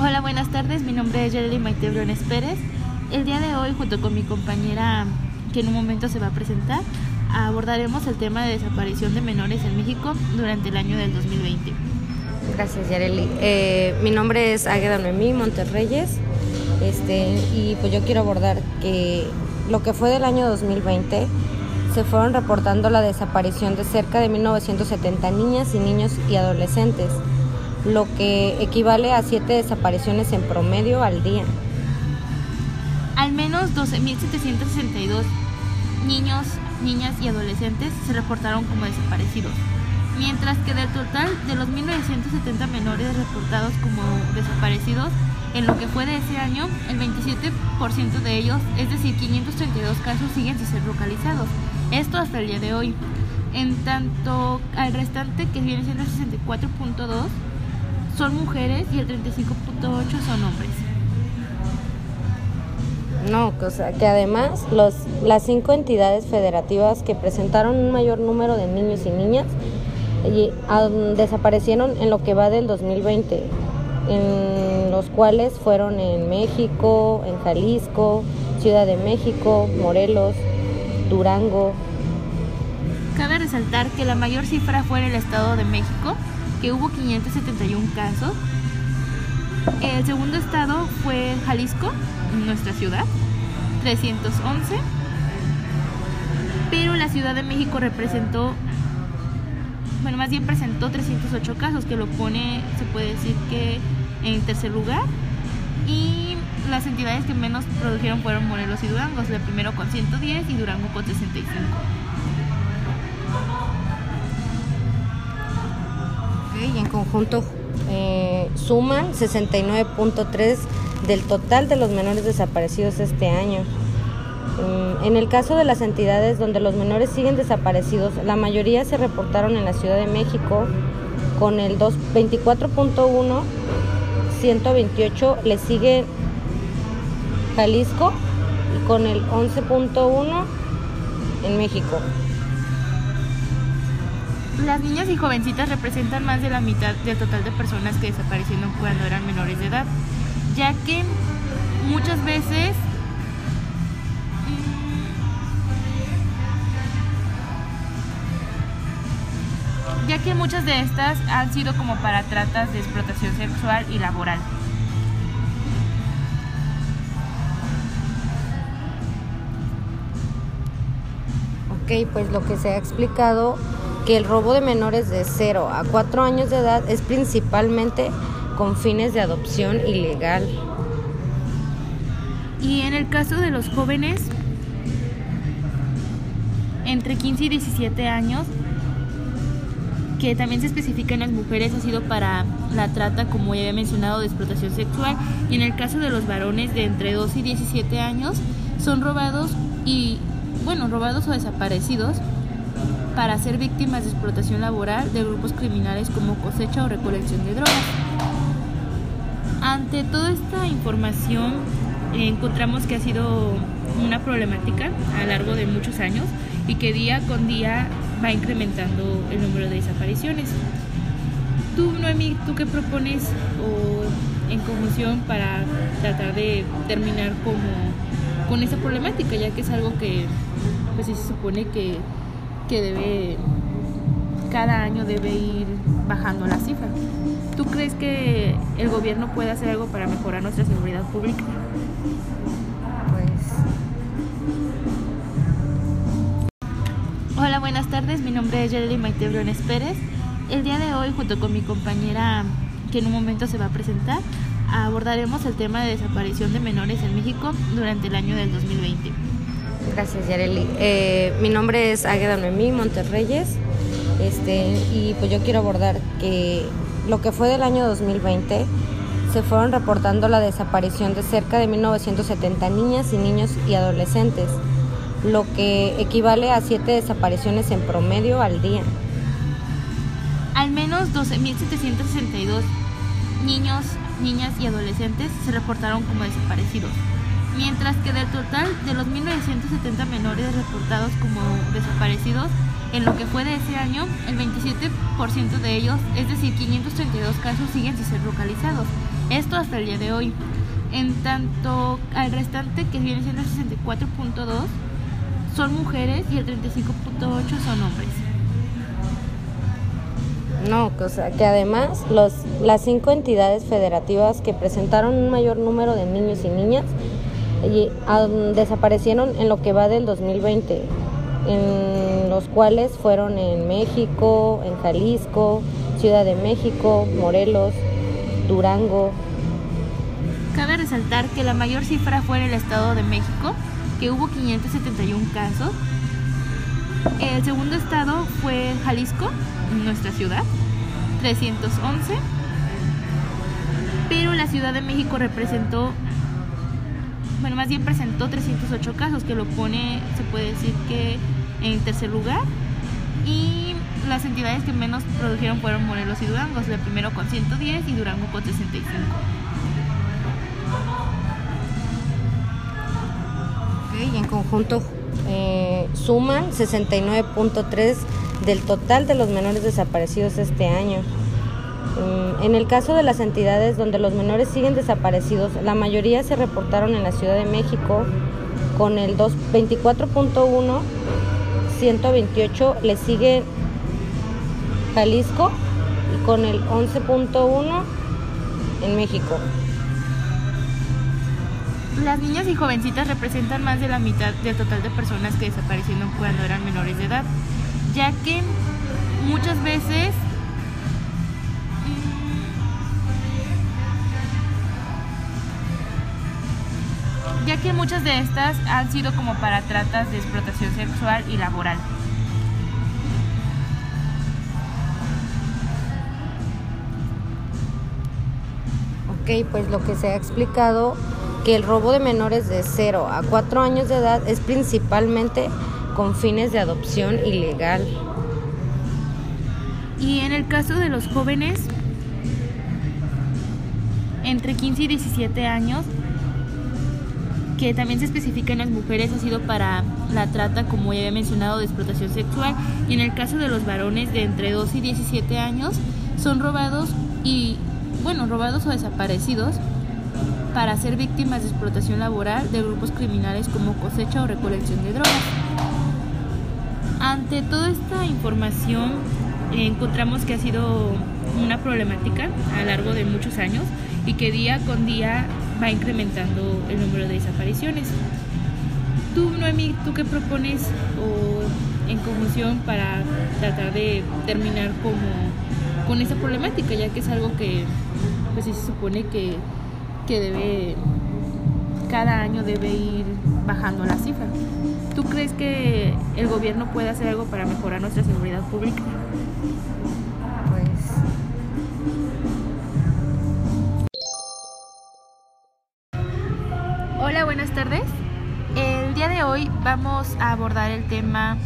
Hola, buenas tardes. Mi nombre es Yereli Maite Briones Pérez. El día de hoy, junto con mi compañera, que en un momento se va a presentar, abordaremos el tema de desaparición de menores en México durante el año del 2020. Gracias, Yareli. Eh, mi nombre es Águeda Noemí Monterreyes este, y pues yo quiero abordar que lo que fue del año 2020 se fueron reportando la desaparición de cerca de 1970 niñas y niños y adolescentes, lo que equivale a siete desapariciones en promedio al día. Al menos 12.762 niños, niñas y adolescentes se reportaron como desaparecidos, mientras que del total de los 1.970 menores reportados como desaparecidos, en lo que fue de ese año, el 27% de ellos, es decir, 532 casos, siguen sin ser localizados. Esto hasta el día de hoy. En tanto al restante, que viene siendo el 64.2, son mujeres y el 35.8 son hombres. No, o sea, que además los, las cinco entidades federativas que presentaron un mayor número de niños y niñas y, desaparecieron en lo que va del 2020, en los cuales fueron en México, en Jalisco, Ciudad de México, Morelos, Durango. Cabe resaltar que la mayor cifra fue en el Estado de México, que hubo 571 casos. El segundo estado fue Jalisco, nuestra ciudad, 311. Pero la Ciudad de México representó, bueno, más bien presentó 308 casos, que lo pone, se puede decir que en tercer lugar. Y las entidades que menos produjeron fueron Morelos y Durango, el primero con 110 y Durango con 65. Y en conjunto eh, suman 69.3 del total de los menores desaparecidos este año. Mm, En el caso de las entidades donde los menores siguen desaparecidos, la mayoría se reportaron en la Ciudad de México con el 2 24.1, 128 le sigue Jalisco y con el 11.1 en México. Las niñas y jovencitas representan más de la mitad del total de personas que desaparecieron cuando eran menores de edad, ya que muchas veces mm, ya que muchas de estas han sido como para tratas de explotación sexual y laboral. Ok, pues lo que se ha explicado que el robo de menores de 0 a 4 años de edad es principalmente con fines de adopción ilegal. Y en el caso de los jóvenes entre 15 y 17 años, que también se especifica en las mujeres, ha sido para la trata, como ya había mencionado, de explotación sexual. Y en el caso de los varones de entre 12 y 17 años, son robados y, bueno, robados o desaparecidos para ser víctimas de explotación laboral de grupos criminales como cosecha o recolección de drogas. Ante toda esta información, eh, encontramos que ha sido una problemática a lo largo de muchos años y que día con día va incrementando el número de desapariciones. Tú, Noemi, ¿tú qué propones o en conjunción para tratar de terminar como con esa problemática, ya que es algo que pues se supone que, que debe cada año debe ir bajando la cifra. ¿Tú crees que el gobierno puede hacer algo para mejorar nuestra seguridad pública? Hola, buenas tardes. Mi nombre es Yereli Maite Briones Pérez. El día de hoy, junto con mi compañera, que en un momento se va a presentar, abordaremos el tema de desaparición de menores en México durante el año del 2020. Gracias, Yareli. Eh, mi nombre es Águeda Noemí Monterreyes este, y pues yo quiero abordar que lo que fue del año 2020 se fueron reportando la desaparición de cerca de 1970 niñas y niños y adolescentes, lo que equivale a siete desapariciones en promedio al día. Al menos 12.762 niños, niñas y adolescentes se reportaron como desaparecidos, mientras que del total de los 1.970 menores reportados como desaparecidos, En lo que fue de ese año, el 27% de ellos, es decir, 532 casos, siguen sin ser localizados. Esto hasta el día de hoy. En tanto, al restante, que viene siendo el 64.2, son mujeres y el 35.8 son hombres. No, o sea, que además los, las cinco entidades federativas que presentaron un mayor número de niños y niñas y, desaparecieron en lo que va del 2020, en los cuales fueron en México, en Jalisco, Ciudad de México, Morelos, Durango. Cabe resaltar que la mayor cifra fue en el Estado de México, que hubo 571 casos. El segundo estado fue Jalisco, nuestra ciudad, 311. Pero la Ciudad de México representó, bueno, más bien presentó 308 casos, que lo pone, se puede decir que en tercer lugar. Y las entidades que menos produjeron fueron Morelos y Durango, el primero con 110 y Durango con 65. y en conjunto eh, suman 69.3 del total de los menores desaparecidos este año. En el caso de las entidades donde los menores siguen desaparecidos, la mayoría se reportaron en la Ciudad de México con el 24.1, 128 le sigue Jalisco y con el 11.1 en México. Las niñas y jovencitas representan más de la mitad del total de personas que desaparecieron cuando eran menores de edad, ya que muchas veces ya que muchas de estas han sido como para tratas de explotación sexual y laboral. Ok, pues lo que se ha explicado que el robo de menores de 0 a 4 años de edad es principalmente con fines de adopción ilegal. Y en el caso de los jóvenes entre 15 y 17 años, que también se especifica en las mujeres, ha sido para la trata, como ya había mencionado, de explotación sexual. Y en el caso de los varones de entre 12 y 17 años, son robados y, bueno, robados o desaparecidos para ser víctimas de explotación laboral de grupos criminales como cosecha o recolección de drogas. Ante toda esta información, encontramos que ha sido una problemática a lo largo de muchos años y que día con día va incrementando el número de desapariciones. Tú, Noemi, ¿tú qué propones o en conjunción para tratar de terminar como con esa problemática, ya que es algo que pues se supone que, que debe cada año debe ir bajando la cifra. ¿Tú crees que el gobierno puede hacer algo para mejorar nuestra seguridad pública? Hola, buenas tardes. El día de hoy vamos a abordar el tema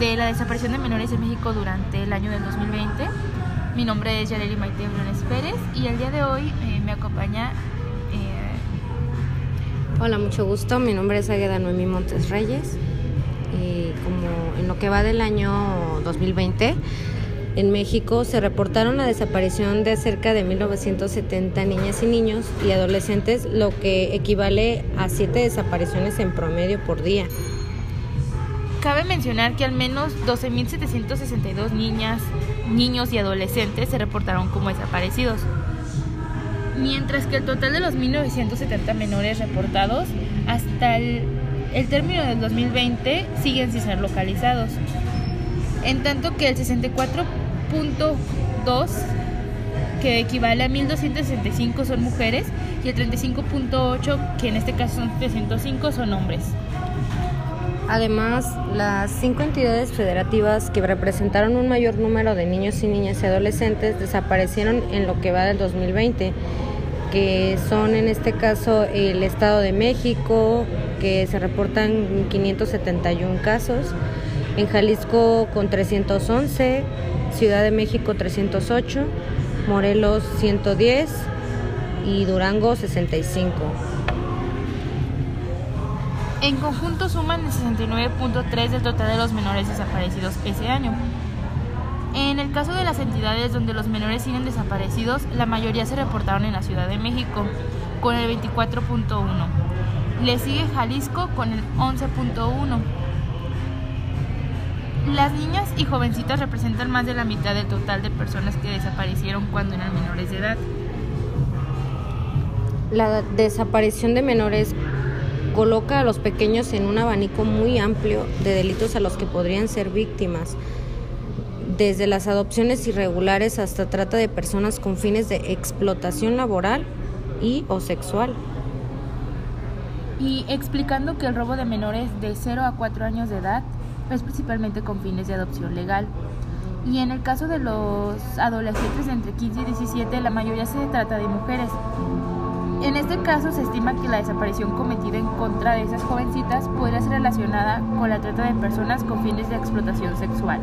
de la desaparición de menores en México durante el año del 2020. Mi nombre es Yareli Maite Briones Pérez y el día de hoy eh, me acompaña eh, Hola, mucho gusto. Mi nombre es Águeda Noemí Montes Reyes. Y como en lo que va del año 2020, en México se reportaron la desaparición de cerca de 1970 niñas y niños y adolescentes, lo que equivale a siete desapariciones en promedio por día. Cabe mencionar que al menos 12.762 niñas, niños y adolescentes se reportaron como desaparecidos, mientras que el total de los 1.970 menores reportados hasta el, el término del 2020 siguen sin ser localizados, en tanto que el 64.2 que equivale a 1.265 son mujeres y el 35.8 que en este caso son 305 son hombres. Además, las cinco entidades federativas que representaron un mayor número de niños y niñas y adolescentes desaparecieron en lo que va del 2020, que son en este caso el Estado de México, que se reportan 571 casos, en Jalisco con 311, Ciudad de México 308, Morelos 110 y Durango 65. En conjunto suman el 69.3 del total de los menores desaparecidos ese año. En el caso de las entidades donde los menores siguen desaparecidos, la mayoría se reportaron en la Ciudad de México, con el 24.1. Le sigue Jalisco con el 11.1. Las niñas y jovencitas representan más de la mitad del total de personas que desaparecieron cuando eran menores de edad. La desaparición de menores coloca a los pequeños en un abanico muy amplio de delitos a los que podrían ser víctimas, desde las adopciones irregulares hasta trata de personas con fines de explotación laboral y o sexual. Y explicando que el robo de menores de 0 a 4 años de edad es principalmente con fines de adopción legal. Y en el caso de los adolescentes entre 15 y 17, la mayoría se trata de mujeres. En este caso se estima que la desaparición cometida en contra de esas jovencitas podría ser relacionada con la trata de personas con fines de explotación sexual.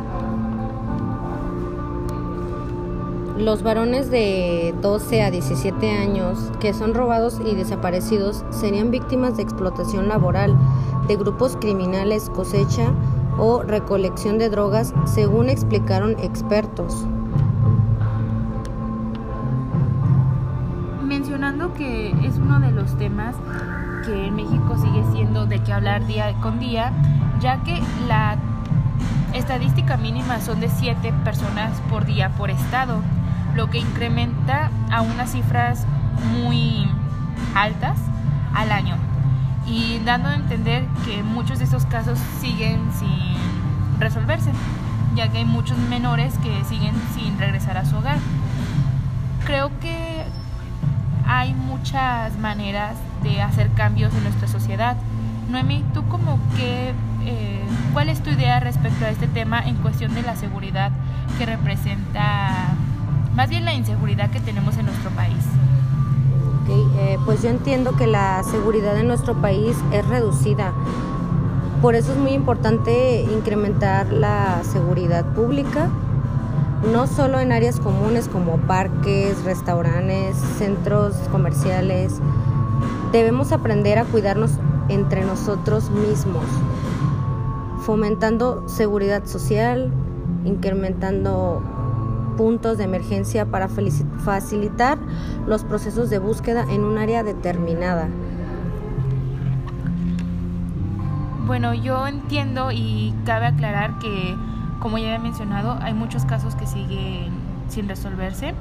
Los varones de 12 a 17 años que son robados y desaparecidos serían víctimas de explotación laboral de grupos criminales cosecha o recolección de drogas, según explicaron expertos. Mencionando que es uno de los temas que en México sigue siendo de que hablar día con día, ya que la estadística mínima son de 7 personas por día por estado, lo que incrementa a unas cifras muy altas al año y dando a entender que muchos de estos casos siguen sin resolverse, ya que hay muchos menores que siguen sin regresar a su hogar. Creo que hay muchas maneras de hacer cambios en nuestra sociedad. Noemi, ¿tú como que, eh, cuál es tu idea respecto a este tema en cuestión de la seguridad que representa, más bien la inseguridad que tenemos en nuestro país? Eh, pues yo entiendo que la seguridad en nuestro país es reducida. Por eso es muy importante incrementar la seguridad pública, no solo en áreas comunes como parques, restaurantes, centros comerciales. Debemos aprender a cuidarnos entre nosotros mismos, fomentando seguridad social, incrementando puntos de emergencia para facilitar los procesos de búsqueda en un área determinada. Bueno, yo entiendo y cabe aclarar que, como ya he mencionado, hay muchos casos que siguen sin resolverse.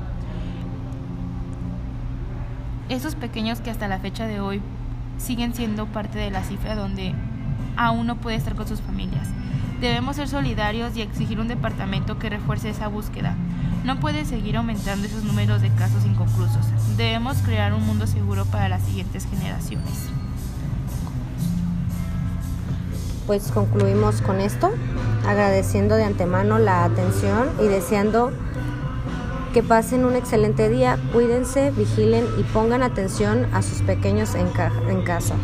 Esos pequeños que hasta la fecha de hoy siguen siendo parte de la cifra donde aún no puede estar con sus familias. Debemos ser solidarios y exigir un departamento que refuerce esa búsqueda. No puede seguir aumentando esos números de casos inconclusos. Debemos crear un mundo seguro para las siguientes generaciones. Pues concluimos con esto, agradeciendo de antemano la atención y deseando que pasen un excelente día, cuídense, vigilen y pongan atención a sus pequeños en, en casa.